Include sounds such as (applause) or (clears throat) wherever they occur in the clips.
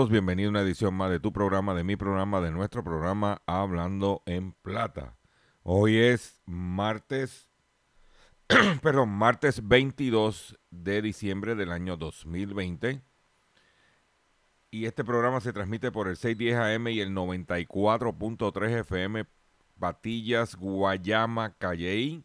Todos, bienvenido a una edición más de tu programa, de mi programa, de nuestro programa Hablando en Plata. Hoy es martes, (clears throat) perdón, martes 22 de diciembre del año 2020 y este programa se transmite por el 610 AM y el 94.3 FM Patillas, Guayama, Calley.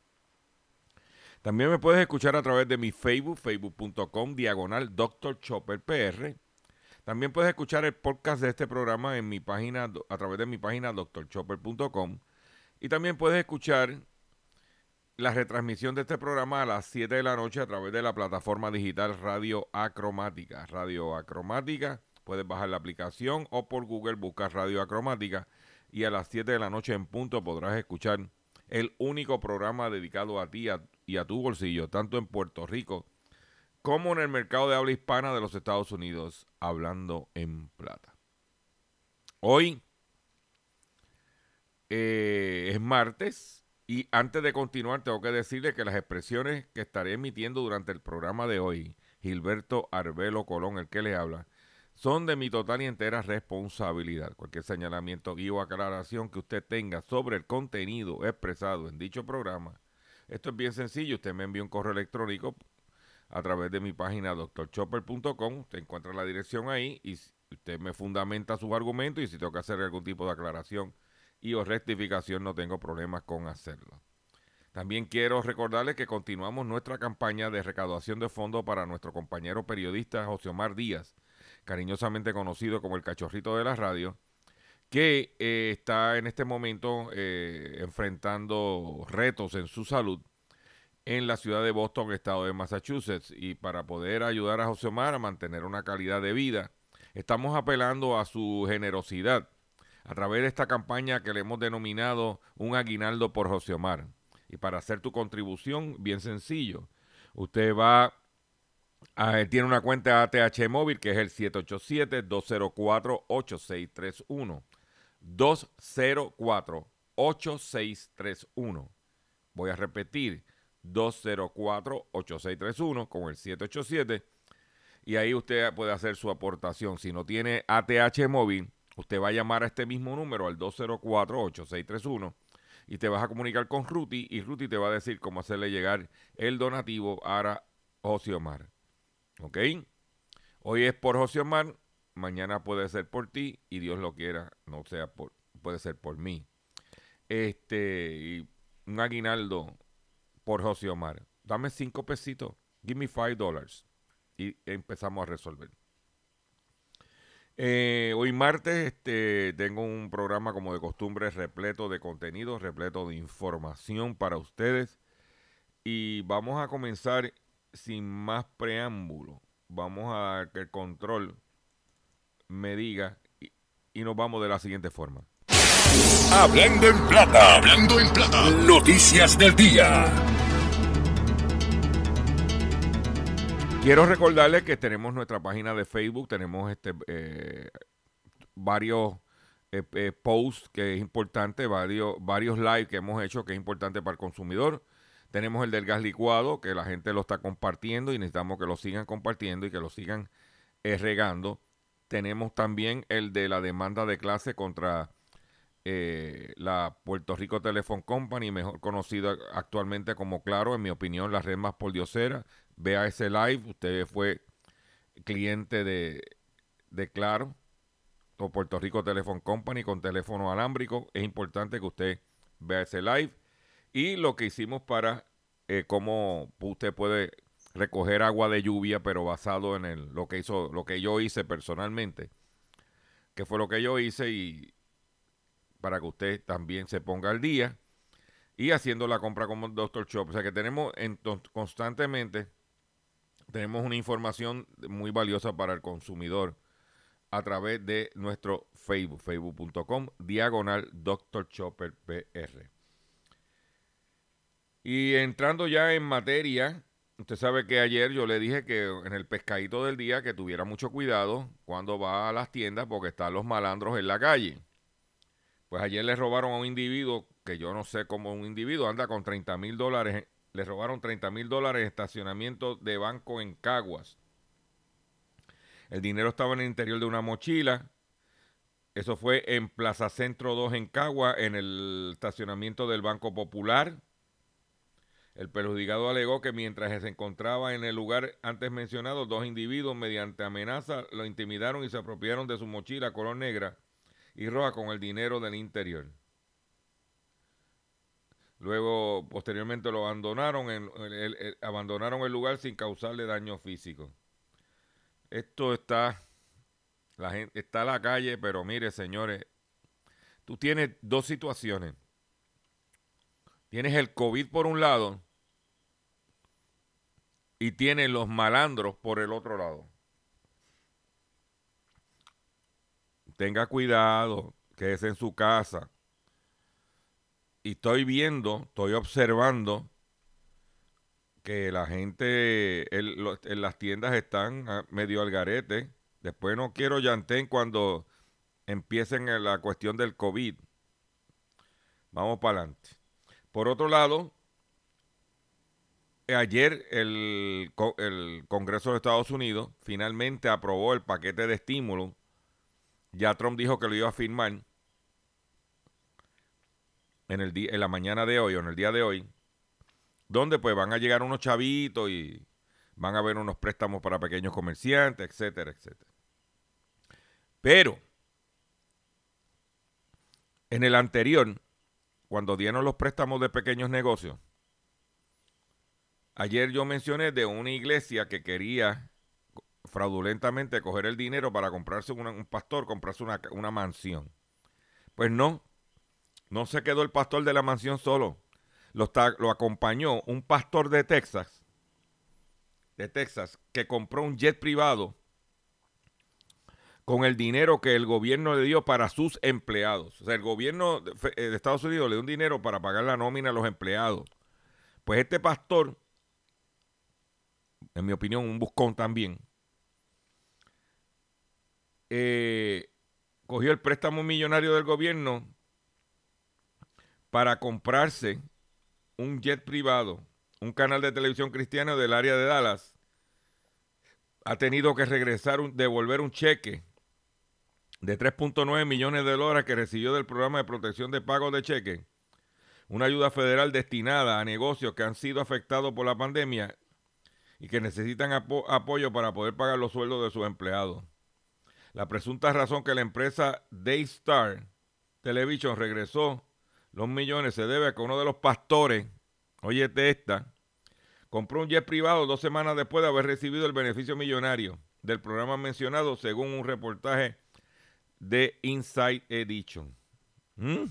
También me puedes escuchar a través de mi Facebook, facebook.com, diagonal Dr. Chopper PR. También puedes escuchar el podcast de este programa en mi página, a través de mi página drchopper.com. Y también puedes escuchar la retransmisión de este programa a las 7 de la noche a través de la plataforma digital Radio Acromática. Radio Acromática Puedes bajar la aplicación o por Google buscar Radio Acromática y a las 7 de la noche en punto podrás escuchar el único programa dedicado a ti y a tu bolsillo, tanto en Puerto Rico como en el mercado de habla hispana de los Estados Unidos, hablando en plata. Hoy eh, es martes y antes de continuar tengo que decirle que las expresiones que estaré emitiendo durante el programa de hoy, Gilberto Arbelo Colón, el que le habla, son de mi total y entera responsabilidad. Cualquier señalamiento y o aclaración que usted tenga sobre el contenido expresado en dicho programa, esto es bien sencillo. Usted me envía un correo electrónico a través de mi página doctorchopper.com. Usted encuentra la dirección ahí y usted me fundamenta sus argumentos y si tengo que hacer algún tipo de aclaración y o rectificación no tengo problemas con hacerlo. También quiero recordarles que continuamos nuestra campaña de recaudación de fondos para nuestro compañero periodista José Omar Díaz, cariñosamente conocido como el cachorrito de la radio, que eh, está en este momento eh, enfrentando retos en su salud en la ciudad de Boston, estado de Massachusetts. Y para poder ayudar a José Omar a mantener una calidad de vida, estamos apelando a su generosidad a través de esta campaña que le hemos denominado Un aguinaldo por José Omar. Y para hacer tu contribución, bien sencillo, usted va Ah, tiene una cuenta ATH móvil que es el 787-204-8631. 204-8631. Voy a repetir, 204-8631 con el 787. Y ahí usted puede hacer su aportación. Si no tiene ATH móvil, usted va a llamar a este mismo número al 204-8631 y te vas a comunicar con Ruti y Ruti te va a decir cómo hacerle llegar el donativo a José Omar. ¿Ok? Hoy es por José Omar, mañana puede ser por ti y Dios lo quiera, no sea por, puede ser por mí. Este, un aguinaldo por José Omar. Dame cinco pesitos, give me five dollars. Y empezamos a resolver. Eh, hoy martes este, tengo un programa como de costumbre repleto de contenido, repleto de información para ustedes. Y vamos a comenzar sin más preámbulo. Vamos a que el control me diga y, y nos vamos de la siguiente forma. Hablando en plata, hablando en plata. Noticias del día. Quiero recordarles que tenemos nuestra página de Facebook, tenemos este eh, varios eh, eh, posts que es importante, varios, varios live que hemos hecho que es importante para el consumidor. Tenemos el del gas licuado, que la gente lo está compartiendo y necesitamos que lo sigan compartiendo y que lo sigan regando. Tenemos también el de la demanda de clase contra la Puerto Rico Telephone Company, mejor conocida actualmente como Claro, en mi opinión, la red más pordiosera vea ese live. Usted fue cliente de, de Claro o Puerto Rico Telephone Company con teléfono alámbrico. Es importante que usted vea ese live. Y lo que hicimos para eh, cómo usted puede recoger agua de lluvia, pero basado en el, lo que hizo, lo que yo hice personalmente, que fue lo que yo hice y para que usted también se ponga al día y haciendo la compra como Doctor Shop. O sea que tenemos constantemente tenemos una información muy valiosa para el consumidor a través de nuestro Facebook, facebook.com, diagonal Dr. Chopper PR. Y entrando ya en materia, usted sabe que ayer yo le dije que en el pescadito del día que tuviera mucho cuidado cuando va a las tiendas porque están los malandros en la calle. Pues ayer le robaron a un individuo que yo no sé cómo un individuo anda con 30 mil dólares le robaron 30 mil dólares en estacionamiento de banco en Caguas. El dinero estaba en el interior de una mochila. Eso fue en Plaza Centro 2 en Cagua, en el estacionamiento del Banco Popular. El perjudicado alegó que mientras se encontraba en el lugar antes mencionado, dos individuos mediante amenaza lo intimidaron y se apropiaron de su mochila color negra y roja con el dinero del interior. Luego, posteriormente lo abandonaron, en, el, abandonaron el lugar sin causarle daño físico. Esto está, la gente está a la calle, pero mire, señores, tú tienes dos situaciones. Tienes el COVID por un lado y tienes los malandros por el otro lado. Tenga cuidado, quédese en su casa y estoy viendo, estoy observando que la gente en, las tiendas están ah, medio al garete. Después no quiero llantén cuando empiecen la cuestión del COVID. Vamos para adelante. Por otro lado, ayer el, el, Congreso de Estados Unidos finalmente aprobó el paquete de estímulo. Ya Trump dijo que lo iba a firmar en, el en la mañana de hoy o en el día de hoy, donde pues van a llegar unos chavitos y van a haber unos préstamos para pequeños comerciantes, etcétera, etcétera. Pero en el anterior, cuando dieron los préstamos de pequeños negocios, ayer yo mencioné de una iglesia que quería fraudulentamente coger el dinero para comprarse un pastor, comprarse una, mansión. Pues no, no se quedó el pastor de la mansión solo. Lo, lo acompañó un pastor de Texas, de Texas, que compró un jet privado con el dinero que el gobierno le dio para sus empleados. O sea, el gobierno de, eh, de Estados Unidos le dio un dinero para pagar la nómina a los empleados. Pues este pastor, en mi opinión, un buscón también, eh, cogió el préstamo millonario del gobierno para comprarse un jet privado, un canal de televisión cristiano del área de Dallas, ha tenido que regresar, devolver un cheque de 3.9 millones de dólares que recibió del programa de protección de pagos de cheque, una ayuda federal destinada a negocios que han sido afectados por la pandemia y que necesitan apoyo para poder pagar los sueldos de sus empleados. La presunta razón que la empresa Daystar Television regresó los millones se debe a que uno de los pastores, oye esta, compró un jet privado dos semanas después de haber recibido el beneficio millonario del programa mencionado, según un reportaje de Inside Edition. ¿Mm?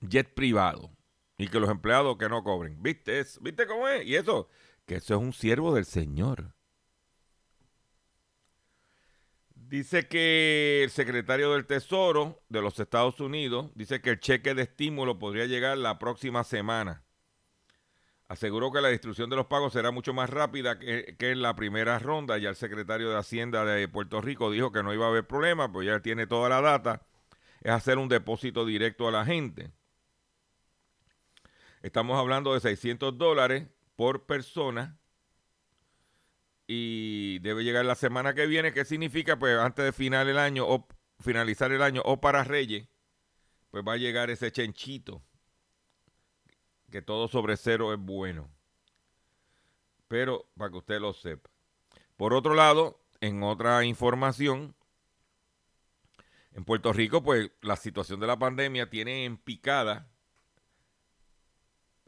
Jet privado. Y que los empleados que no cobren. ¿Viste? ¿Viste cómo es? Y eso, que eso es un siervo del Señor. Dice que el secretario del Tesoro de los Estados Unidos dice que el cheque de estímulo podría llegar la próxima semana. Aseguró que la distribución de los pagos será mucho más rápida que, en la primera ronda. Ya el secretario de Hacienda de Puerto Rico dijo que no iba a haber problema, pues ya tiene toda la data. Es hacer un depósito directo a la gente. Estamos hablando de 600 dólares por persona y debe llegar la semana que viene. ¿Qué significa? Pues antes de final el año o finalizar el año o para Reyes, pues va a llegar ese chenchito. Que todo sobre cero es bueno. Pero para que usted lo sepa. Por otro lado, en otra información, en Puerto Rico, pues la situación de la pandemia tiene en picada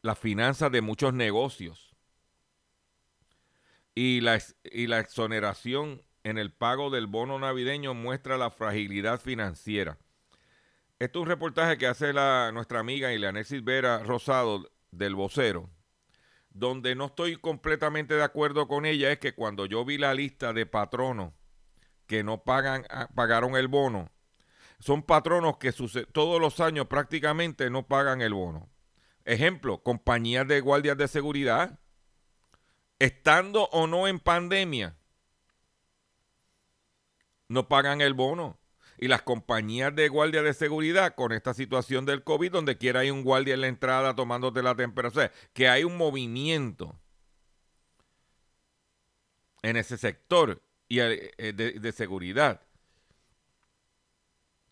las finanzas de muchos negocios y la, y la exoneración en el pago del bono navideño muestra la fragilidad financiera. Esto es un reportaje que hace la, nuestra amiga Ileanexis Vera Rosado del vocero, donde no estoy completamente de acuerdo con ella, es que cuando yo vi la lista de patronos que no pagan, ah, pagaron el bono, son patronos que todos los años prácticamente no pagan el bono. Ejemplo, compañías de guardias de seguridad, estando o no en pandemia, no pagan el bono. Y las compañías de guardia de seguridad con esta situación del COVID, donde quiera hay un guardia en la entrada tomándote la temperatura, que hay un movimiento en ese sector y eh, eh, de, de seguridad.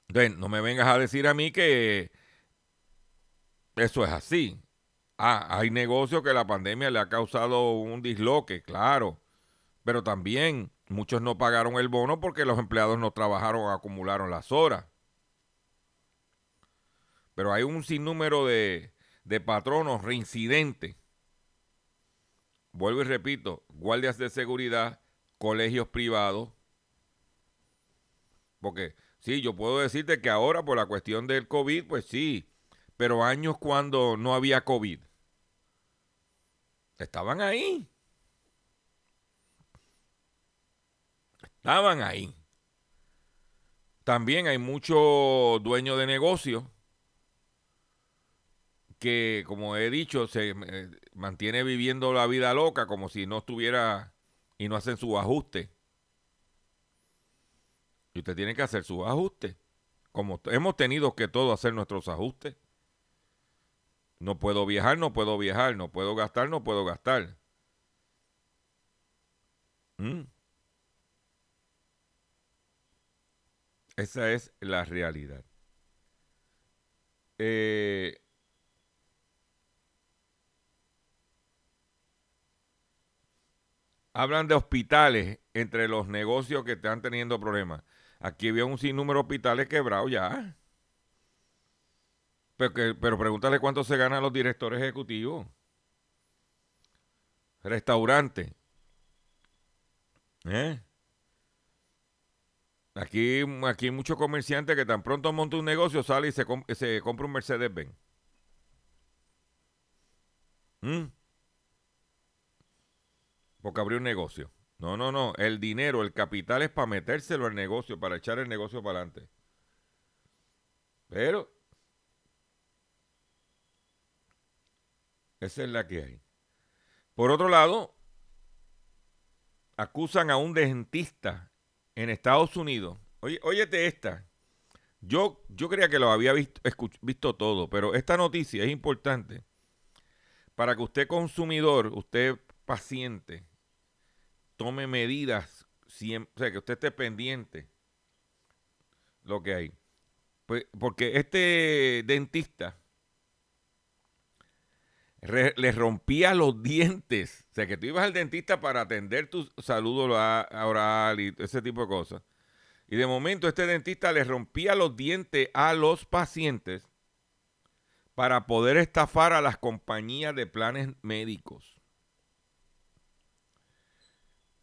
Entonces, no me vengas a decir a mí que eso es así. Ah, hay negocios que la pandemia le ha causado un disloque, claro. Pero también muchos no pagaron el bono porque los empleados no trabajaron acumularon las horas. Pero hay un sinnúmero de, de patronos reincidentes. Vuelvo y repito, guardias de seguridad, colegios privados. Porque sí, yo puedo decirte que ahora por la cuestión del COVID, pues sí, pero años cuando no había COVID. Estaban ahí. Estaban ahí. También hay muchos dueños de negocios que, como he dicho, se eh, mantiene viviendo la vida loca como si no estuviera y no hacen su ajuste. Y usted tiene que hacer sus ajustes. Como hemos tenido que todos hacer nuestros ajustes. No puedo viajar, no puedo viajar, no puedo gastar, no puedo gastar. ¿Mm? Esa es la realidad. Eh, hablan de hospitales entre los negocios que están teniendo problemas. Aquí había un sinnúmero de hospitales quebrados ya. Pero, pero pregúntale cuánto se ganan los directores ejecutivos. Restaurante. ¿Eh? Aquí, aquí hay muchos comerciantes que tan pronto monta un negocio, sale y se, se compra un Mercedes-Benz. ¿Mm? Porque abrió un negocio. No, no, no. El dinero, el capital es para metérselo al negocio, para echar el negocio para adelante. Pero Esa es la que hay. Por otro lado, acusan a un dentista en Estados Unidos. Oye, óyete esta. Yo, yo creía que lo había visto, visto todo, pero esta noticia es importante para que usted consumidor, usted paciente, tome medidas, siempre, o sea, que usted esté pendiente lo que hay. Pues, porque este dentista le rompía los dientes. O sea, que tú ibas al dentista para atender tu salud oral y ese tipo de cosas. Y de momento este dentista le rompía los dientes a los pacientes para poder estafar a las compañías de planes médicos.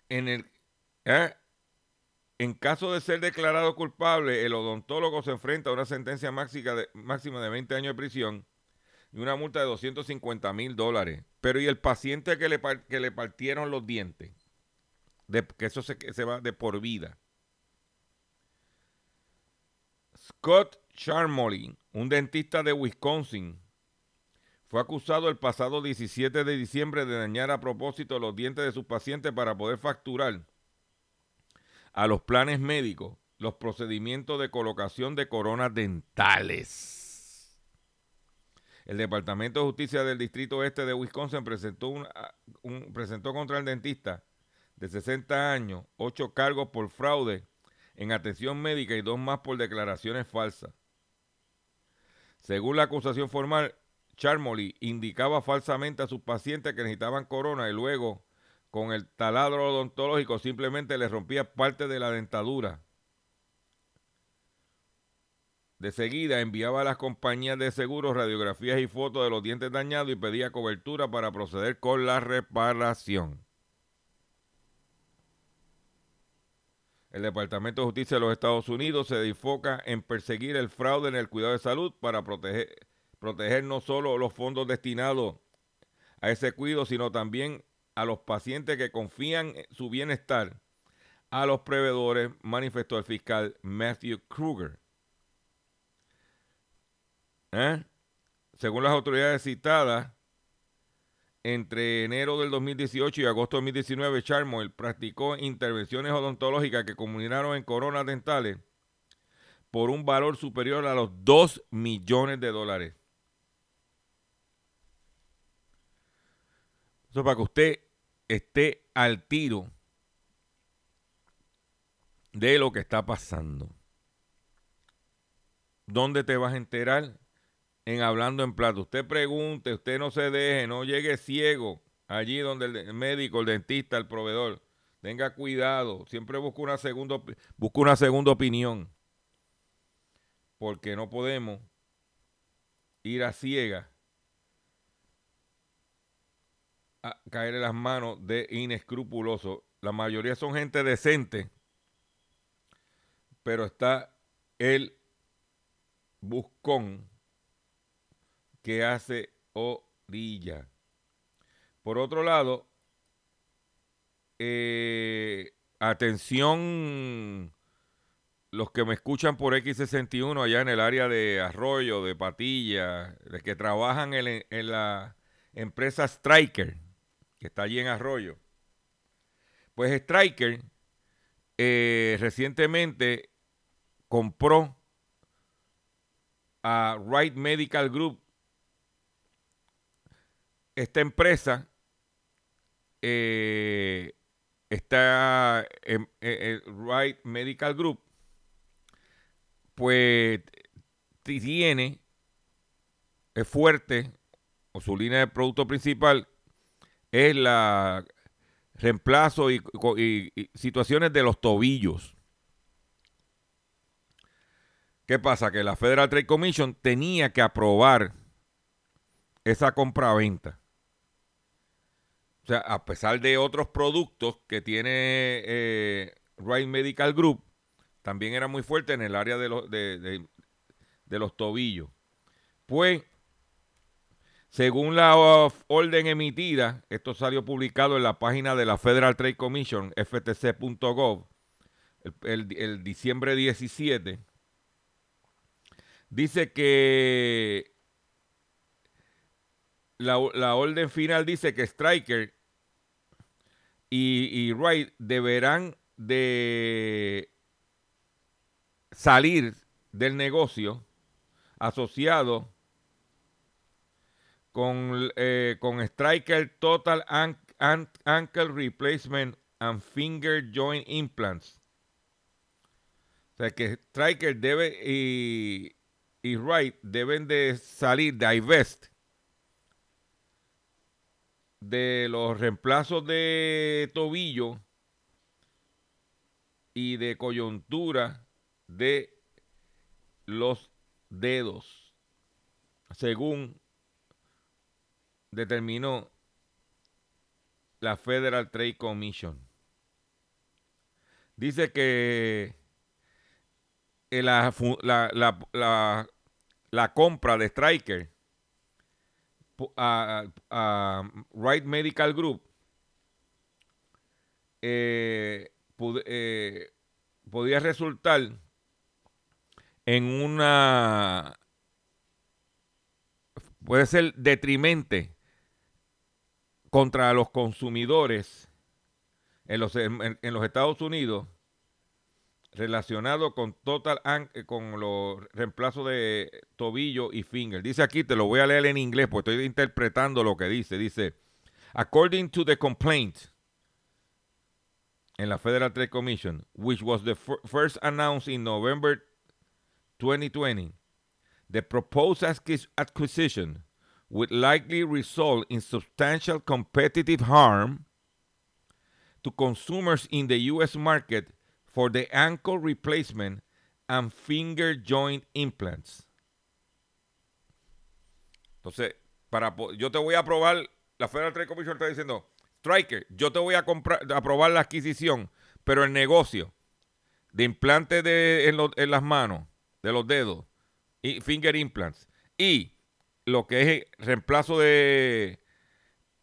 En el, ¿eh? En caso de ser declarado culpable, el odontólogo se enfrenta a una sentencia máxima de, máxima de 20 años de prisión y una multa de 250 mil dólares. Pero ¿y el paciente que le, que le partieron los dientes? De, que eso se, se va de por vida. Scott Charmoley, un dentista de Wisconsin, fue acusado el pasado 17 de diciembre de dañar a propósito los dientes de sus pacientes para poder facturar a los planes médicos los procedimientos de colocación de coronas dentales. El Departamento de Justicia del Distrito Este de Wisconsin presentó, un, presentó contra el dentista de 60 años ocho cargos por fraude en atención médica y dos más por declaraciones falsas. Según la acusación formal, Charmoli indicaba falsamente a sus pacientes que necesitaban corona y luego, con el taladro odontológico, simplemente le rompía parte de la dentadura. De seguida enviaba a las compañías de seguros radiografías y fotos de los dientes dañados y pedía cobertura para proceder con la reparación. El Departamento de Justicia de los Estados Unidos se enfoca en perseguir el fraude en el cuidado de salud para proteger no solo los fondos destinados a ese cuidado, sino también a los pacientes que confían su bienestar a los proveedores, manifestó el fiscal Matthew Kruger. ¿Eh? Según las autoridades citadas, entre enero del 2018 y agosto del 2019, Charmoil practicó intervenciones odontológicas que combinaron en coronas dentales por un valor superior a los 2 millones de dólares. Eso para que usted esté al tiro de lo que está pasando. ¿Dónde te vas a enterar? En Hablando en Plata. Usted pregunte, usted no se deje, no llegue ciego allí donde el médico, el dentista, el proveedor. Tenga cuidado, siempre busque una segunda, busca una segunda opinión. Porque no podemos ir a ciega caer en las manos de inescrupulosos. La mayoría son gente decente, pero está el buscón que hace orilla. Por otro lado, eh, atención los que me escuchan por X61 allá en el área de Arroyo, de Patilla, de que trabajan en, en la empresa Striker que está allí en Arroyo. Pues Striker eh, recientemente compró a Wright Medical Group. Esta empresa eh, está en, Wright Medical Group, pues tiene, es fuerte, o su línea de producto principal es la reemplazo y, situaciones de los tobillos. ¿Qué pasa? Que la Federal Trade Commission tenía que aprobar esa compra-venta. O sea, a pesar de otros productos que tiene eh, Medical Group, también era muy fuerte en el área de, los de los tobillos. Pues según la orden emitida, esto salió publicado en la página de la Federal Trade Commission, ftc.gov, el, diciembre 17, dice que la, orden final dice que Striker y, y Wright deberán de salir del negocio asociado con, eh, con Striker Total Ankle Replacement and Finger Joint Implants. O sea que Striker debe y, y Wright deben de salir, divest de los reemplazos de tobillo y de coyuntura de los dedos, según determinó la Federal Trade Commission. dice que eh, la, la- compra de Striker a, a Wright Medical Group eh, eh, podía resultar en una puede ser detrimente contra los consumidores en los, en los Estados Unidos relacionado con total eh, con los reemplazos de tobillo y finger. Dice aquí, te lo voy a leer en inglés, porque estoy interpretando lo que dice. Dice, according to the complaint en la Federal Trade Commission, which was the fir- first announced in November 2020, the proposed acquis- acquisition would likely result in substantial competitive harm to consumers in the U.S. market for the ankle replacement and finger joint implants. Entonces, para, yo te voy a aprobar, la Federal Trade Commission está diciendo, Striker, yo te voy a aprobar la adquisición, pero el negocio de implantes de, en, las manos, de los dedos, y finger implants, y lo que es el reemplazo de,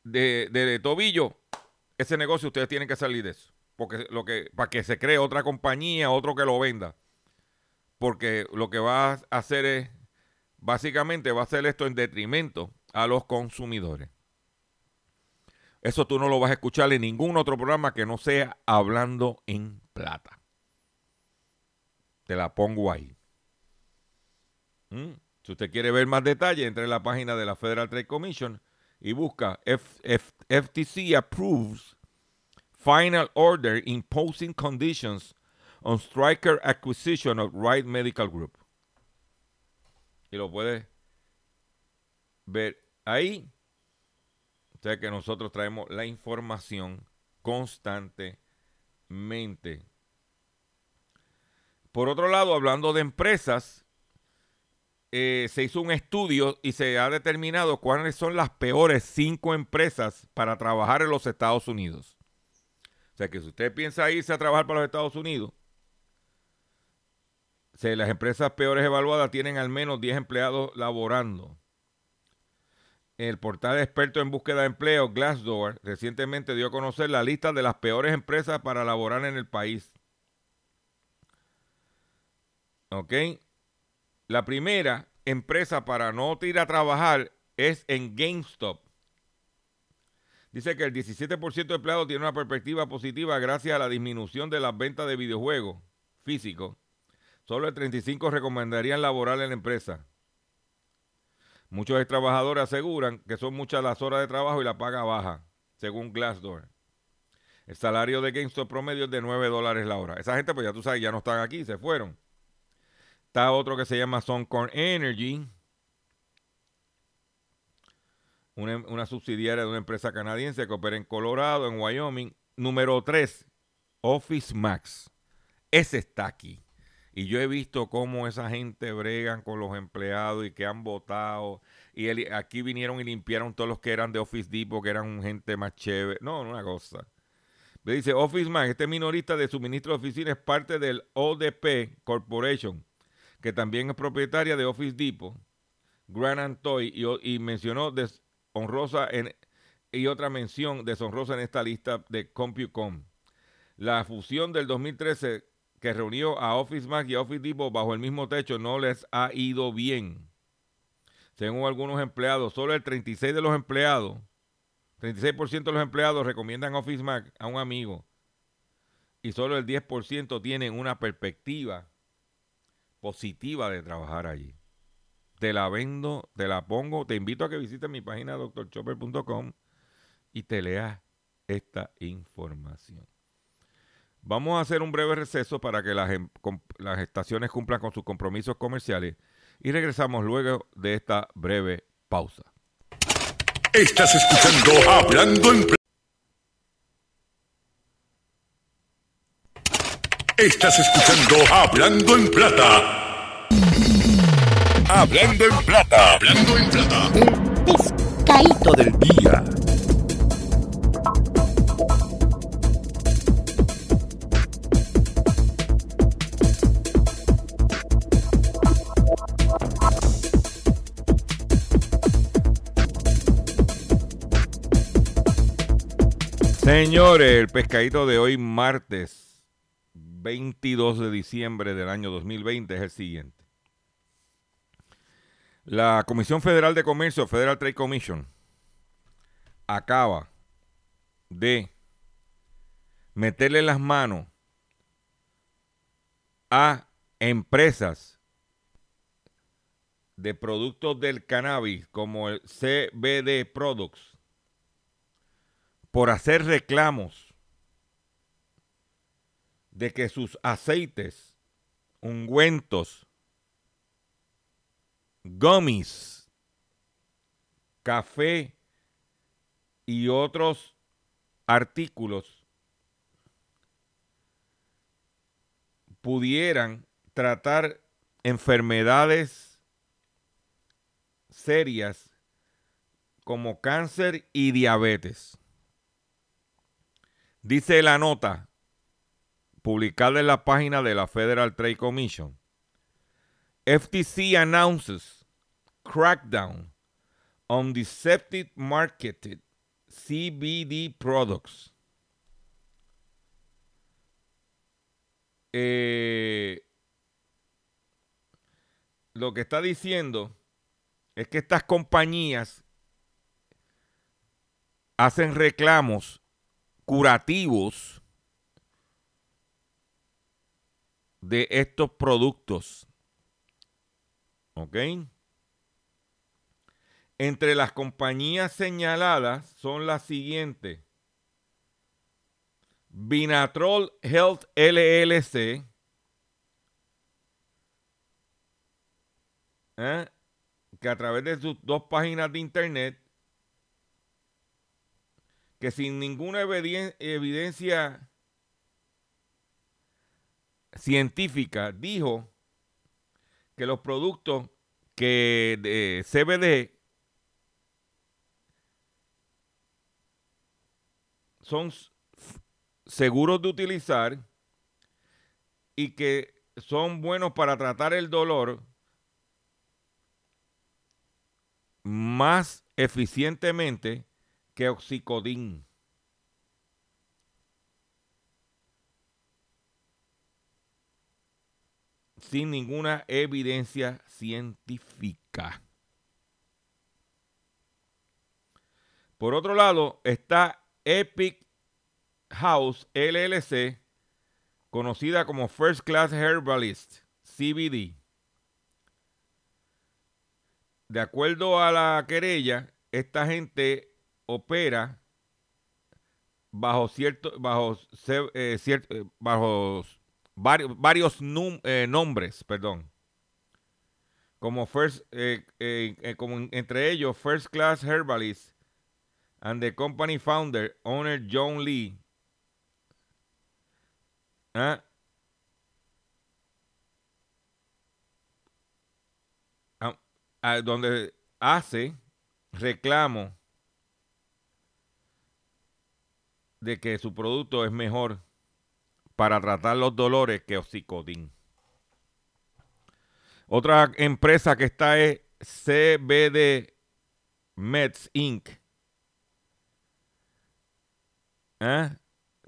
de tobillo, ese negocio ustedes tienen que salir de eso. Porque lo que, para que se cree otra compañía, otro que lo venda. Porque lo que va a hacer es, básicamente va a hacer esto en detrimento a los consumidores. Eso tú no lo vas a escuchar en ningún otro programa que no sea hablando en plata. Te la pongo ahí. ¿Mm? Si usted quiere ver más detalle, entre en la página de la Federal Trade Commission y busca FTC approves final order imposing conditions on Striker acquisition of Wright Medical Group. Y lo puede ver ahí. O sea que nosotros traemos la información constantemente. Por otro lado, hablando de empresas, eh, se hizo un estudio y se ha determinado cuáles son las peores cinco empresas para trabajar en los Estados Unidos. O sea que si usted piensa irse a trabajar para los Estados Unidos, si las empresas peores evaluadas tienen al menos 10 empleados laborando. El portal experto en búsqueda de empleo, Glassdoor, recientemente dio a conocer la lista de las peores empresas para laborar en el país. ¿Ok? La primera empresa para no ir a trabajar es en GameStop. Dice que el 17% de empleados tiene una perspectiva positiva gracias a la disminución de las ventas de videojuegos físicos. Solo el 35% recomendarían laborar en la empresa. Muchos trabajadores aseguran que son muchas las horas de trabajo y la paga baja, según Glassdoor. El salario de GameStop promedio es de 9 dólares la hora. Esa gente, pues ya tú sabes, ya no están aquí, se fueron. Está otro que se llama Suncorn Energy, una, subsidiaria de una empresa canadiense que opera en Colorado, en Wyoming. Número 3, Office Max. Ese está aquí. Y yo he visto cómo esa gente bregan con los empleados y que han votado. Y aquí vinieron y limpiaron todos los que eran de Office Depot, que eran gente más chévere. No, una cosa. Me dice Office Max, este minorista de suministro de oficina es parte del ODP Corporation, que también es propietaria de Office Depot, Grand and Toy, y, y mencionó deshonrosa en, y otra mención deshonrosa en esta lista de CompuCom. La fusión del 2013 que reunió a Office Max y Office Depot bajo el mismo techo no les ha ido bien. Según algunos empleados, solo el 36 de los empleados, 36% de los empleados recomiendan Office Max a un amigo y solo el 10% tienen una perspectiva positiva de trabajar allí. Te la vendo, te la pongo, te invito a que visites mi página doctorchopper.com y te leas esta información. Vamos a hacer un breve receso para que las, em- las estaciones cumplan con sus compromisos comerciales y regresamos luego de esta breve pausa. Estás escuchando Hablando en. Estás escuchando Hablando en Plata. Hablando en plata. Hablando en plata. El pescadito del día. Señores, el pescadito de hoy martes 22 de diciembre del año 2020 es el siguiente. La Comisión Federal de Comercio, Federal Trade Commission, acaba de meterle las manos a empresas de productos del cannabis como el CBD Products por hacer reclamos de que sus aceites, ungüentos, gummies, café y otros artículos pudieran tratar enfermedades serias como cáncer y diabetes. Dice la nota publicada en la página de la Federal Trade Commission. FTC announces crackdown on deceptive marketed CBD products. Eh, lo que está diciendo es que estas compañías hacen reclamos curativos de estos productos. ¿Ok? Entre las compañías señaladas son las siguientes. Binatrol Health LLC. ¿eh? Que a través de sus dos páginas de internet, que sin ninguna evidencia científica, dijo que los productos que de CBD son seguros de utilizar y que son buenos para tratar el dolor más eficientemente que oxicodín. Sin ninguna evidencia científica. Por otro lado, está Epic House LLC, conocida como First Class Herbalist, CBD. De acuerdo a la querella, esta gente opera bajo cierto, bajo, eh, cierto, eh, bajo varios, varios eh, nombres, perdón. Como first, como entre ellos First Class Herbalist and the company founder, owner John Lee, ¿Ah? Ah, donde hace reclamo de que su producto es mejor para tratar los dolores que Oxicodin. Otra empresa que está es CBD Meds Inc. ¿Ah?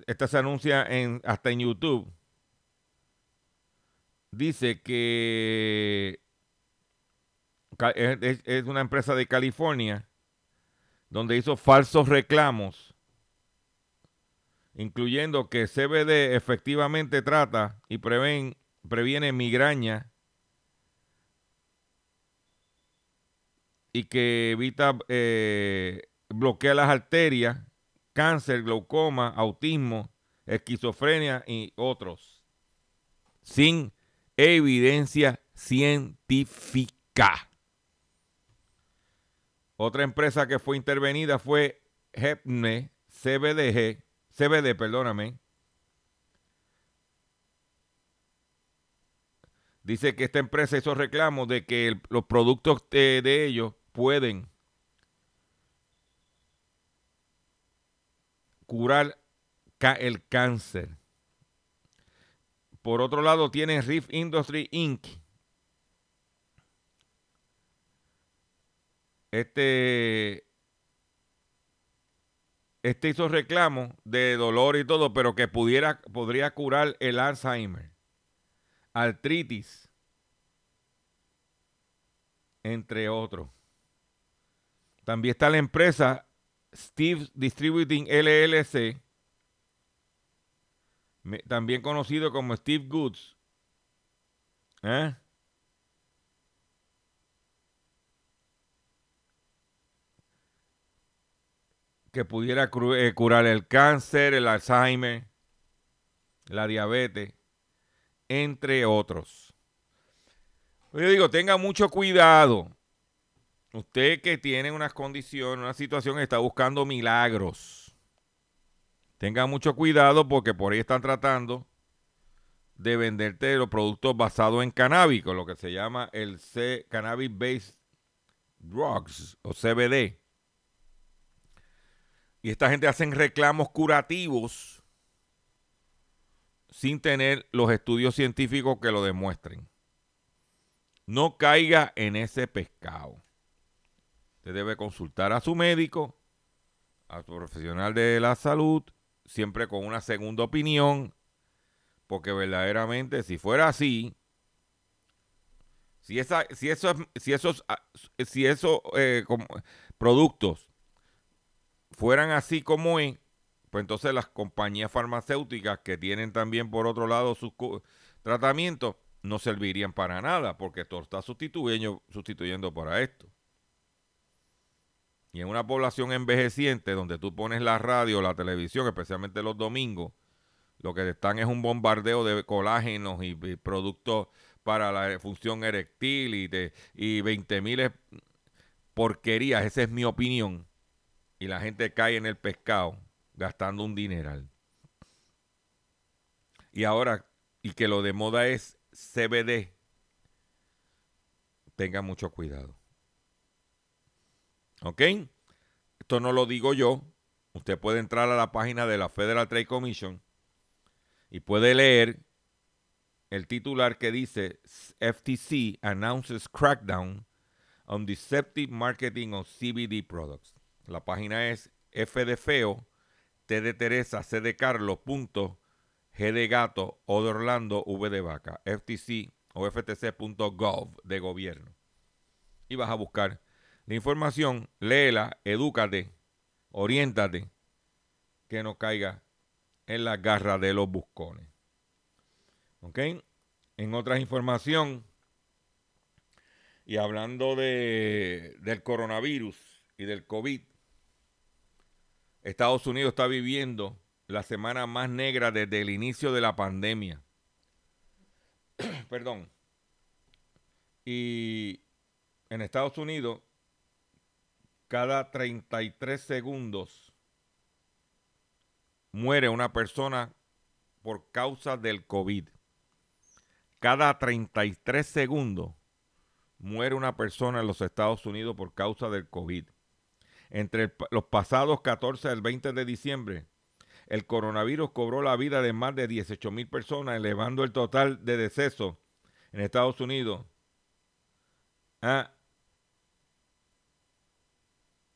esta se anuncia hasta en YouTube. Dice que es, una empresa de California donde hizo falsos reclamos, incluyendo que CBD efectivamente trata y previene migraña y que evita, eh, bloquea las arterias cáncer, glaucoma, autismo, esquizofrenia y otros. Sin evidencia científica. Otra empresa que fue intervenida fue Hepne, CBDG, CBD, perdóname. Dice que esta empresa hizo reclamos de que los productos de ellos pueden curar el cáncer. Por otro lado, tiene Riff Industry Inc. Este este hizo reclamo de dolor y todo, pero que pudiera, podría curar el Alzheimer, artritis, entre otros. También está la empresa Steve Distributing LLC, también conocido como Steve Goods. ¿Eh? Que pudiera eh, curar el cáncer, el Alzheimer, la diabetes, entre otros. Yo digo, tenga mucho cuidado. Usted que tiene unas condiciones, una situación, está buscando milagros. Tenga mucho cuidado porque por ahí están tratando de venderte los productos basados en cannabis, lo que se llama el Cannabis Based Drugs o CBD. Y esta gente hacen reclamos curativos sin tener los estudios científicos que lo demuestren. No caiga en ese pescado. Usted debe consultar a su médico, a su profesional de la salud, siempre con una segunda opinión, porque verdaderamente si fuera así, si, esa, si esos, si esos, ah, si esos eh, productos fueran así como es, pues entonces las compañías farmacéuticas que tienen también por otro lado sus tratamientos no servirían para nada, porque esto está sustituyendo, sustituyendo para esto. Y en una población envejeciente donde tú pones la radio, la televisión, especialmente los domingos, lo que están es un bombardeo de colágenos y, productos para la función erectil y, de, y 20 mil porquerías, esa es mi opinión y la gente cae en el pescado gastando un dineral. Y ahora, y que lo de moda es CBD, tenga mucho cuidado. ¿Ok? Esto no lo digo yo. Usted puede entrar a la página de la Federal Trade Commission y puede leer el titular que dice FTC announces crackdown on deceptive marketing of CBD products. La página es F de Teresa, C Carlos, punto, gato, O de Orlando, V de vaca, FTC o ftc.gov de gobierno. Y vas a buscar la información, léela, edúcate, oriéntate, que no caiga en la garra de los buscones. ¿Ok? En otra información, y hablando de, del coronavirus y del COVID, Estados Unidos está viviendo la semana más negra desde el inicio de la pandemia. (clears throat) Perdón. Y en Estados Unidos, cada 33 segundos muere una persona por causa del COVID. Cada 33 segundos muere una persona en los Estados Unidos por causa del COVID entre los pasados 14 al 20 de diciembre, el coronavirus cobró la vida de más de 18 mil personas, elevando el total de decesos en Estados Unidos a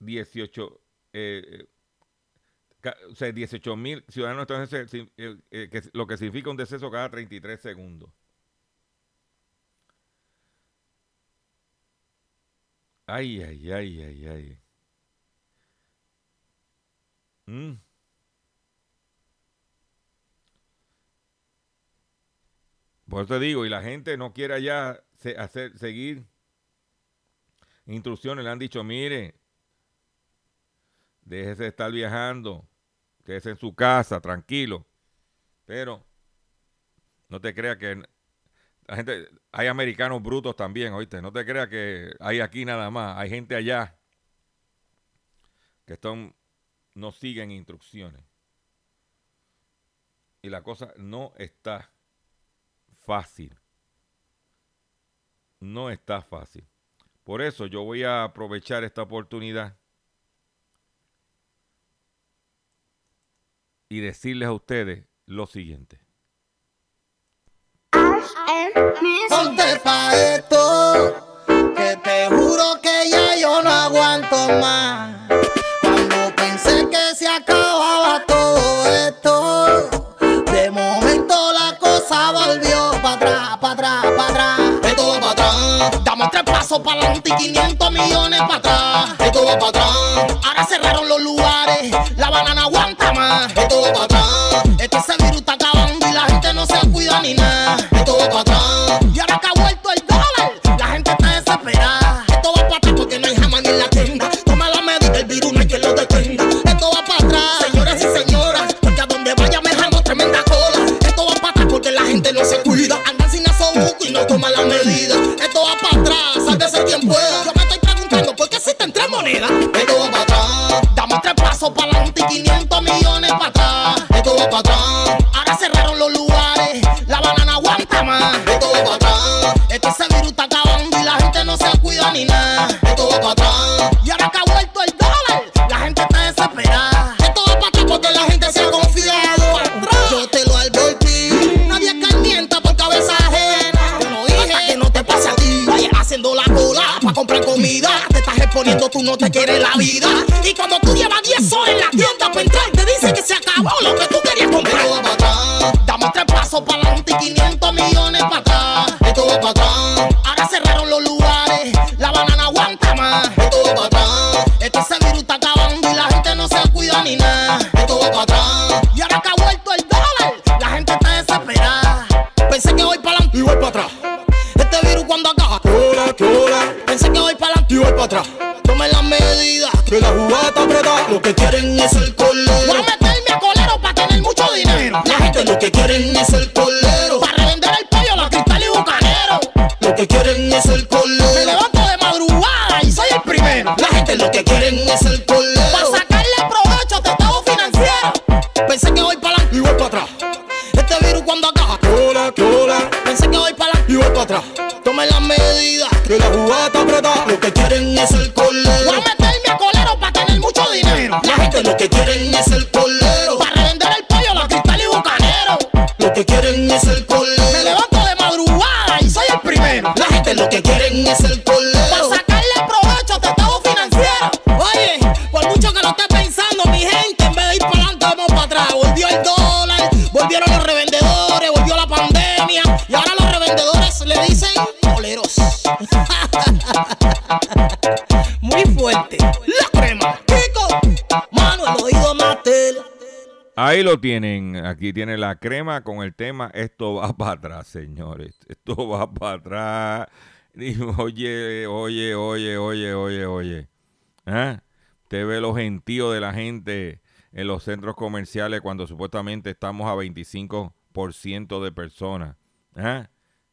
18 eh, o sea, 18 mil ciudadanos eh, eh, lo que significa un deceso cada 33 segundos. Ay, ay, ay, ay, ay. Mm. Por eso te digo, y la gente no quiere ya hacer, seguir instrucciones. Le han dicho, mire, déjese de estar viajando, quédese en su casa, tranquilo. Pero no te creas que la gente, hay americanos brutos también, oíste. No te creas que hay aquí nada más. Hay gente allá que están no siguen instrucciones. Y la cosa no está fácil. No está fácil. Por eso yo voy a aprovechar esta oportunidad y decirles a ustedes lo siguiente. Pa' esto, que te juro que ya yo no aguanto más. Atrás. Damos tres pasos para adelante y 500 millones para atrás. Esto va para atrás. Ahora cerraron los lugares, la banana aguanta más. Esto va para atrás. Que la jugada apretada. Lo que quieren es el colero. Voy a meterme a colero para tener mucho dinero. La gente lo que quieren es el colero. Para revender el pollo, la cristal y bucanero. Lo que quieren es el colero. Me levanto de madrugada y soy el primero. La gente lo que quieren es el colero. Para sacarle provecho a estado financiero. Pensé que voy para adelante y voy para atrás. Este virus cuando acaba, que hola, que hola. Pensé que voy para adelante y voy para atrás. Tomen las medidas, que la jugada apretada. Lo que quieren es el colero. Ahí lo tienen. Aquí tiene la crema con el tema. Esto va (laughs) para atrás, señores. Esto va para atrás. Oye, oye, oye, oye, oye, oye. ¿Ah? Usted ve los gentíos de la gente en los centros comerciales cuando supuestamente estamos a 25% de personas. ¿Ah?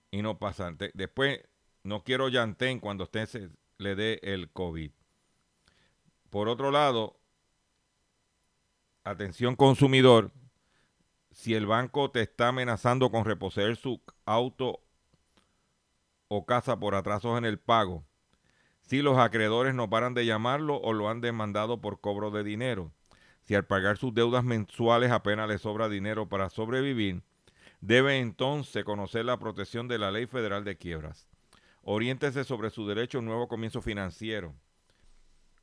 Y no pasan. Te- Después, no quiero llantén cuando usted se le dé el COVID. Por otro lado, atención consumidor, si el banco te está amenazando con reposeer su auto o casa por atrasos en el pago, si los acreedores no paran de llamarlo o lo han demandado por cobro de dinero, si al pagar sus deudas mensuales apenas le sobra dinero para sobrevivir, debe entonces conocer la protección de la Ley Federal de Quiebras. Oriéntese sobre su derecho a un nuevo comienzo financiero.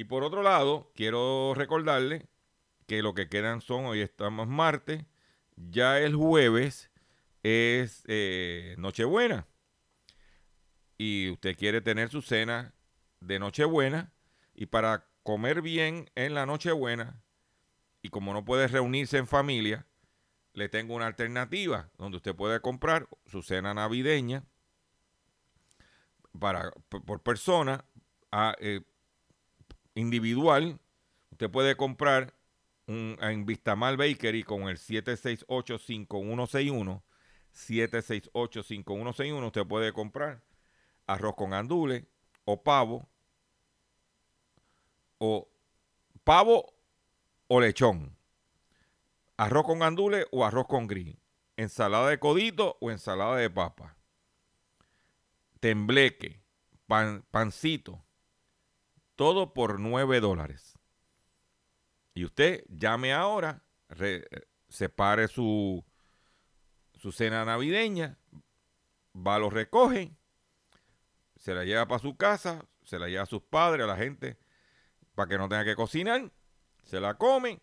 Y por otro lado, quiero recordarle que lo que quedan son, hoy estamos martes, ya el jueves es eh, Nochebuena. Y usted quiere tener su cena de Nochebuena y para comer bien en la Nochebuena, y como no puede reunirse en familia, le tengo una alternativa donde usted puede comprar su cena navideña para, por persona a, eh, individual. Usted puede comprar un, en Vistamal Bakery con el 768-5161. 768-5161. Usted puede comprar arroz con andule o pavo o pavo o lechón. Arroz con andule o arroz con gris. Ensalada de codito o ensalada de papa. Tembleque, pan, pancito, todo por 9 dólares. Y usted llame ahora, re- separe su, su cena navideña, va, lo recoge, se la lleva para su casa, se la lleva a sus padres, a la gente, para que no tenga que cocinar, se la come,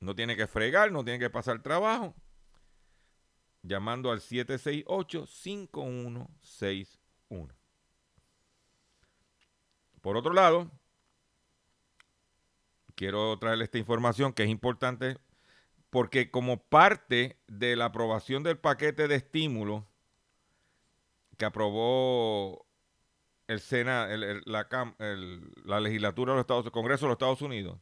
no tiene que fregar, no tiene que pasar trabajo, llamando al 768-5161. Por otro lado, quiero traerle esta información que es importante porque como parte de la aprobación del paquete de estímulo que aprobó el Sena, el- la, legislatura de los Estados el Congreso de los Estados Unidos,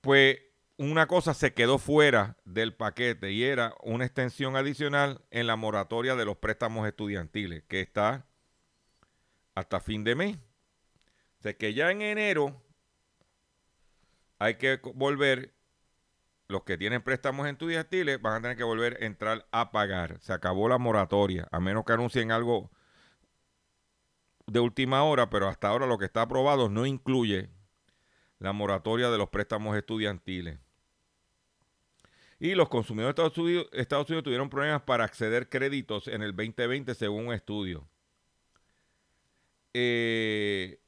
pues una cosa se quedó fuera del paquete y era una extensión adicional en la moratoria de los préstamos estudiantiles, que está hasta fin de mes. O sea que ya en enero hay que volver, los que tienen préstamos estudiantiles van a tener que volver a entrar a pagar. Se acabó la moratoria, a menos que anuncien algo de última hora, pero hasta ahora lo que está aprobado no incluye la moratoria de los préstamos estudiantiles. Y los consumidores de Estados Unidos, tuvieron problemas para acceder créditos en el 2020 según un estudio. Eh,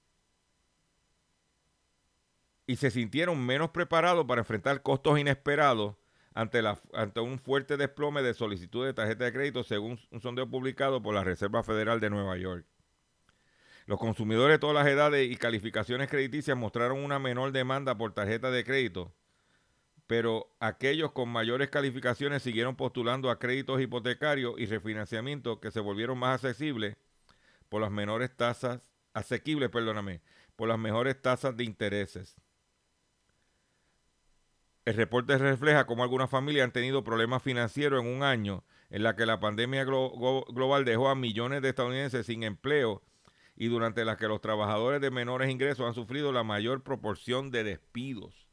y se sintieron menos preparados para enfrentar costos inesperados ante, ante un fuerte desplome de solicitudes de tarjeta de crédito según un sondeo publicado por la Reserva Federal de Nueva York. Los consumidores de todas las edades y calificaciones crediticias mostraron una menor demanda por tarjeta de crédito, pero aquellos con mayores calificaciones siguieron postulando a créditos hipotecarios y refinanciamiento que se volvieron más accesibles por las menores tasas, asequibles, perdóname, por las mejores tasas de intereses. El reporte refleja cómo algunas familias han tenido problemas financieros en un año en la que la pandemia global dejó a millones de estadounidenses sin empleo y durante la que los trabajadores de menores ingresos han sufrido la mayor proporción de despidos.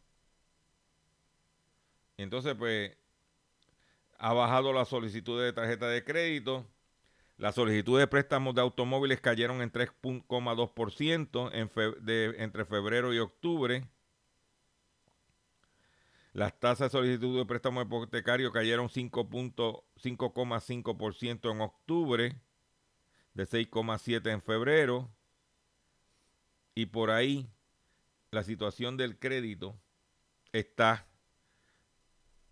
Entonces, pues, ha bajado la solicitud de tarjeta de crédito. Las solicitudes de préstamos de automóviles cayeron en 3,2% en fe- entre febrero y octubre. Las tasas de solicitud de préstamo hipotecario cayeron 5.- 5,5% en octubre, de 6,7% en febrero. Y por ahí la situación del crédito está,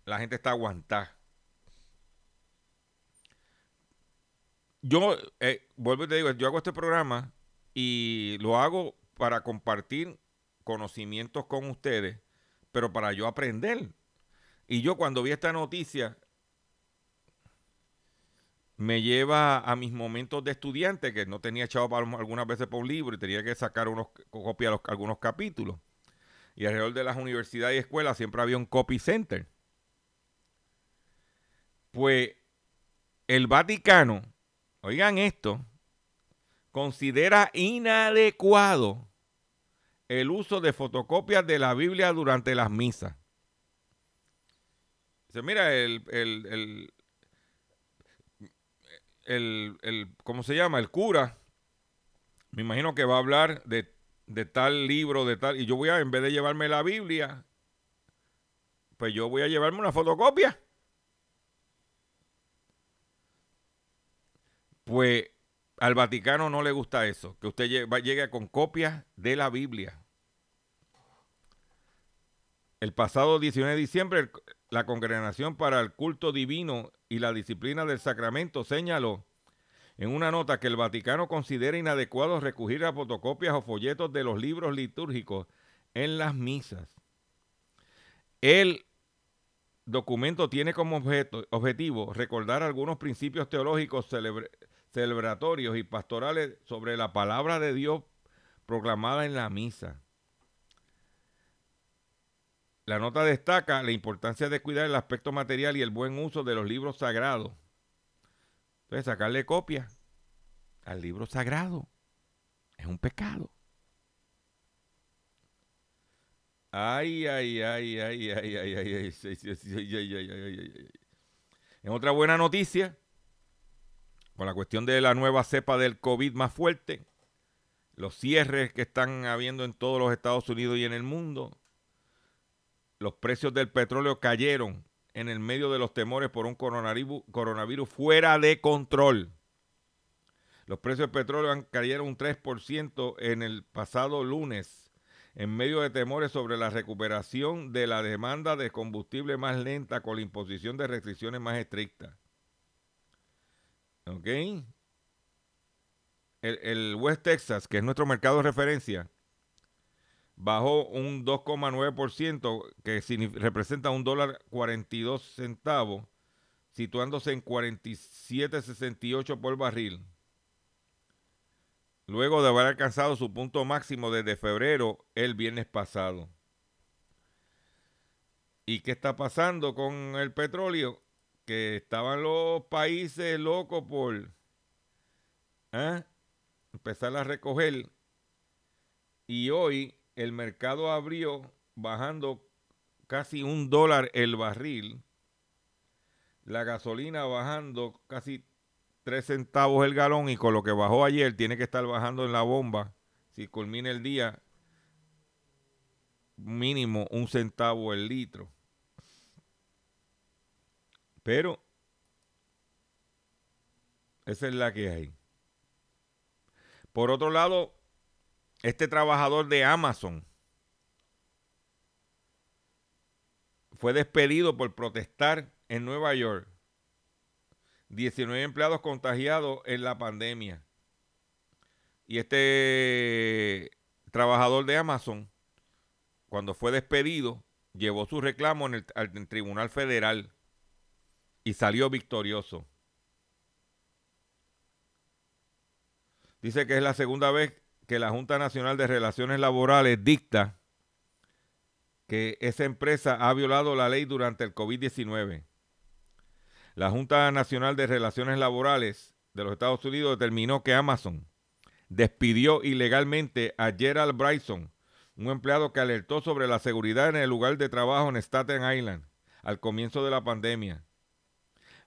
la gente está aguantada. Yo, eh, vuelvo y te digo, yo hago este programa y lo hago para compartir conocimientos con ustedes, pero para yo aprender. Y yo cuando vi esta noticia, me lleva a mis momentos de estudiante, que no tenía echado para algunas veces por un libro y tenía que sacar unos copias de algunos capítulos. Y alrededor de las universidades y escuelas siempre había un copy center. Pues el Vaticano, oigan esto, considera inadecuado el uso de fotocopias de la Biblia durante las misas. Dice, mira, el, el, el, el, ¿cómo se llama? El cura, me imagino que va a hablar de, de tal libro, de tal, y yo voy a, en vez de llevarme la Biblia, pues yo voy a llevarme una fotocopia. Pues al Vaticano no le gusta eso, que usted llegue con copias de la Biblia. El pasado 19 de diciembre, la Congregación para el Culto Divino y la Disciplina del Sacramento señaló en una nota que el Vaticano considera inadecuado recurrir a fotocopias o folletos de los libros litúrgicos en las misas. El documento tiene como objeto- objetivo recordar algunos principios teológicos celebre- celebratorios y pastorales sobre la palabra de Dios proclamada en la misa. La nota destaca la importancia de cuidar el aspecto material y el buen uso de los libros sagrados. Entonces, sacarle copia al libro sagrado es un pecado. Ay, ay, ay, ay, ay, ay, ay, ay, sí, sí, sí, ay, ay, ay, ay, ay, ay. En otra buena noticia, con la cuestión de la nueva cepa del COVID más fuerte, los cierres que están habiendo en todos los Estados Unidos y en el mundo, los precios del petróleo cayeron en el medio de los temores por un coronavirus, fuera de control. Los precios del petróleo cayeron un 3% en el pasado lunes, en medio de temores sobre la recuperación de la demanda de combustible más lenta con la imposición de restricciones más estrictas. ¿Ok? El, West Texas, que es nuestro mercado de referencia, bajó un 2,9%, que representa un dólar 42 centavos, situándose en 47.68 por barril. Luego de haber alcanzado su punto máximo desde febrero el viernes pasado. ¿Y qué está pasando con el petróleo? Que estaban los países locos por ¿eh? empezar a recoger y hoy el mercado abrió bajando casi un dólar el barril, la gasolina bajando casi tres centavos el galón y con lo que bajó ayer tiene que estar bajando en la bomba si culmina el día mínimo un centavo el litro. Pero esa es la que hay. Por otro lado, este trabajador de Amazon fue despedido por protestar en Nueva York. 19 empleados contagiados en la pandemia. Y este trabajador de Amazon, cuando fue despedido, llevó su reclamo en el, al Tribunal Federal y salió victorioso. Dice que es la segunda vez que la Junta Nacional de Relaciones Laborales dicta que esa empresa ha violado la ley durante el COVID-19. La Junta Nacional de Relaciones Laborales de los Estados Unidos determinó que Amazon despidió ilegalmente a Gerald Bryson, un empleado que alertó sobre la seguridad en el lugar de trabajo en Staten Island al comienzo de la pandemia.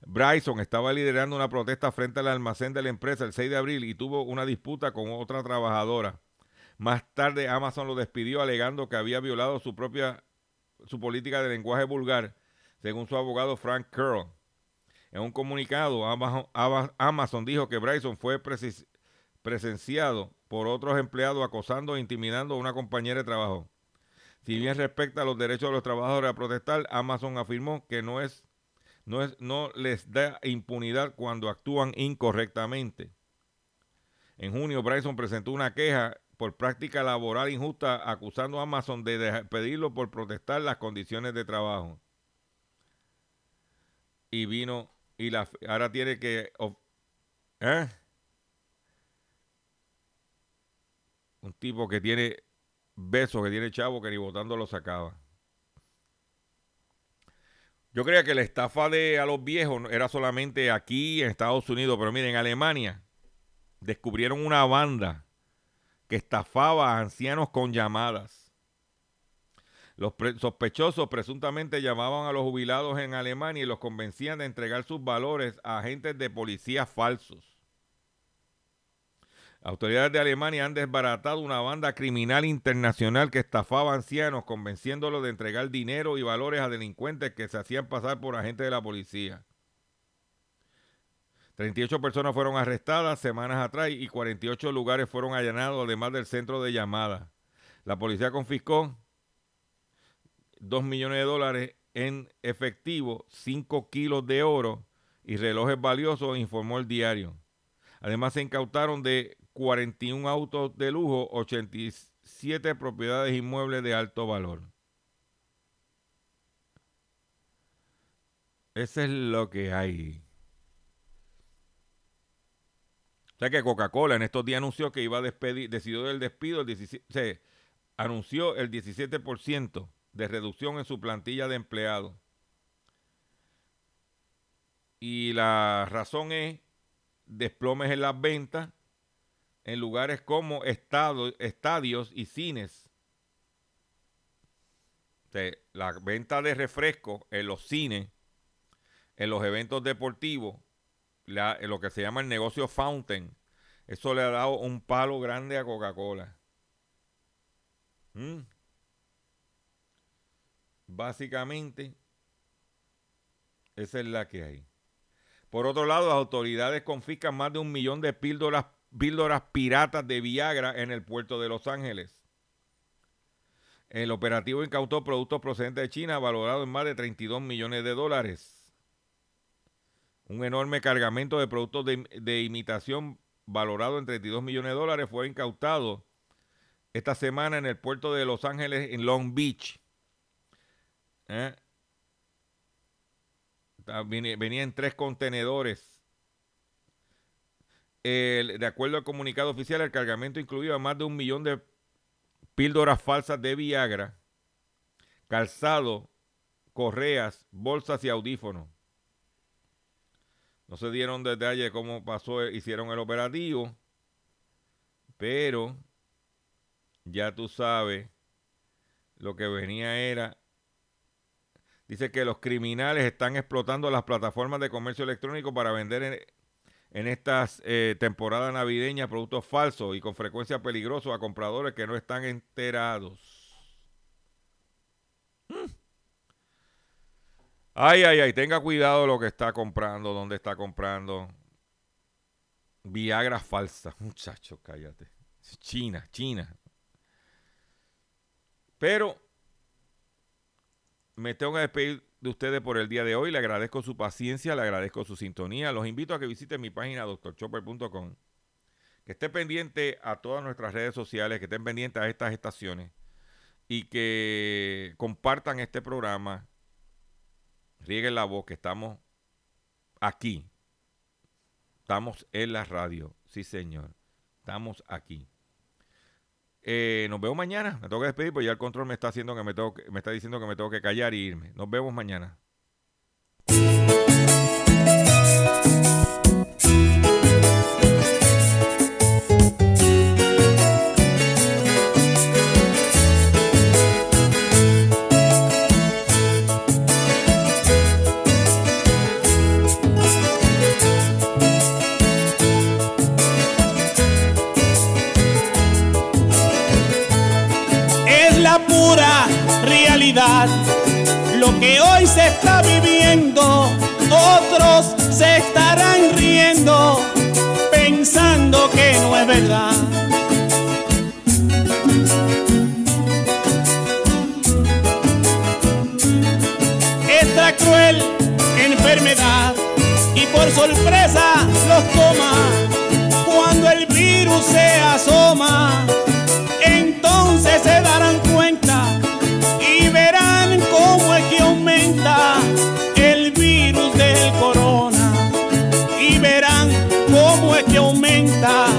Bryson estaba liderando una protesta frente al almacén de la empresa el 6 de abril y tuvo una disputa con otra trabajadora. Más tarde Amazon lo despidió alegando que había violado su propia su política de lenguaje vulgar, según su abogado Frank Curl. En un comunicado, Amazon dijo que Bryson fue presenciado por otros empleados acosando e intimidando a una compañera de trabajo. Si bien respecta a los derechos de los trabajadores a protestar, Amazon afirmó que no es no, es, no les da impunidad cuando actúan incorrectamente. En junio, Bryson presentó una queja por práctica laboral injusta acusando a Amazon de pedirlo por protestar las condiciones de trabajo. Y vino y la, ahora tiene que... ¿eh? Un tipo que tiene besos, que tiene chavo, que ni votando lo sacaba. Yo creía que la estafa de a los viejos era solamente aquí en Estados Unidos, pero miren, en Alemania descubrieron una banda que estafaba a ancianos con llamadas. Los sospechosos presuntamente llamaban a los jubilados en Alemania y los convencían de entregar sus valores a agentes de policía falsos. Autoridades de Alemania han desbaratado una banda criminal internacional que estafaba ancianos, convenciéndolos de entregar dinero y valores a delincuentes que se hacían pasar por agentes de la policía. 38 personas fueron arrestadas semanas atrás y 48 lugares fueron allanados, además del centro de llamadas. La policía confiscó 2 millones de dólares en efectivo, 5 kilos de oro y relojes valiosos, informó el diario. Además, se incautaron de 41 autos de lujo, 87 propiedades inmuebles de alto valor. Eso es lo que hay. O sea que Coca-Cola en estos días anunció que iba a despedir, decidió el despido, el 17, se anunció el 17% de reducción en su plantilla de empleados. Y la razón es desplomes en las ventas en lugares como estadios y cines. la venta de refrescos en los cines, en los eventos deportivos, lo que se llama el negocio Fountain, eso le ha dado un palo grande a Coca-Cola. Mm. Básicamente, esa es la que hay. Por otro lado, las autoridades confiscan más de un millón de píldoras, píldoras piratas de Viagra en el puerto de Los Ángeles. El operativo incautó productos procedentes de China valorados en más de 32 millones de dólares. Un enorme cargamento de productos de, imitación valorado en 32 millones de dólares fue incautado esta semana en el puerto de Los Ángeles, en Long Beach. ¿Eh? Venía, en tres contenedores. De acuerdo al comunicado oficial, el cargamento incluía más de un millón de píldoras falsas de Viagra, calzado, correas, bolsas y audífonos. No se dieron detalles de cómo pasó, hicieron el operativo, pero ya tú sabes, lo que venía era, dice que los criminales están explotando las plataformas de comercio electrónico para vender en, estas eh, temporadas navideñas productos falsos y con frecuencia peligrosos a compradores que no están enterados. Hmm. Ay, ay, ay, tenga cuidado lo que está comprando, dónde está comprando. Viagra falsa. (laughs) Muchachos, cállate. China, China. Pero me tengo que despedir de ustedes por el día de hoy. Le agradezco su paciencia, le agradezco su sintonía. Los invito a que visiten mi página doctorchopper.com. Que esté pendiente a todas nuestras redes sociales, que estén pendientes a estas estaciones y que compartan este programa. Rieguen la voz que estamos aquí. Estamos en la radio. Sí, señor. Estamos aquí. Eh, nos vemos mañana. Me tengo que despedir porque ya el control me está haciendo que me, tengo me está diciendo que me tengo que callar y irme. Nos vemos mañana. Que hoy se está viviendo, otros se estarán riendo, pensando que no es verdad. Esta cruel enfermedad y por sorpresa los toma cuando el virus se asoma está.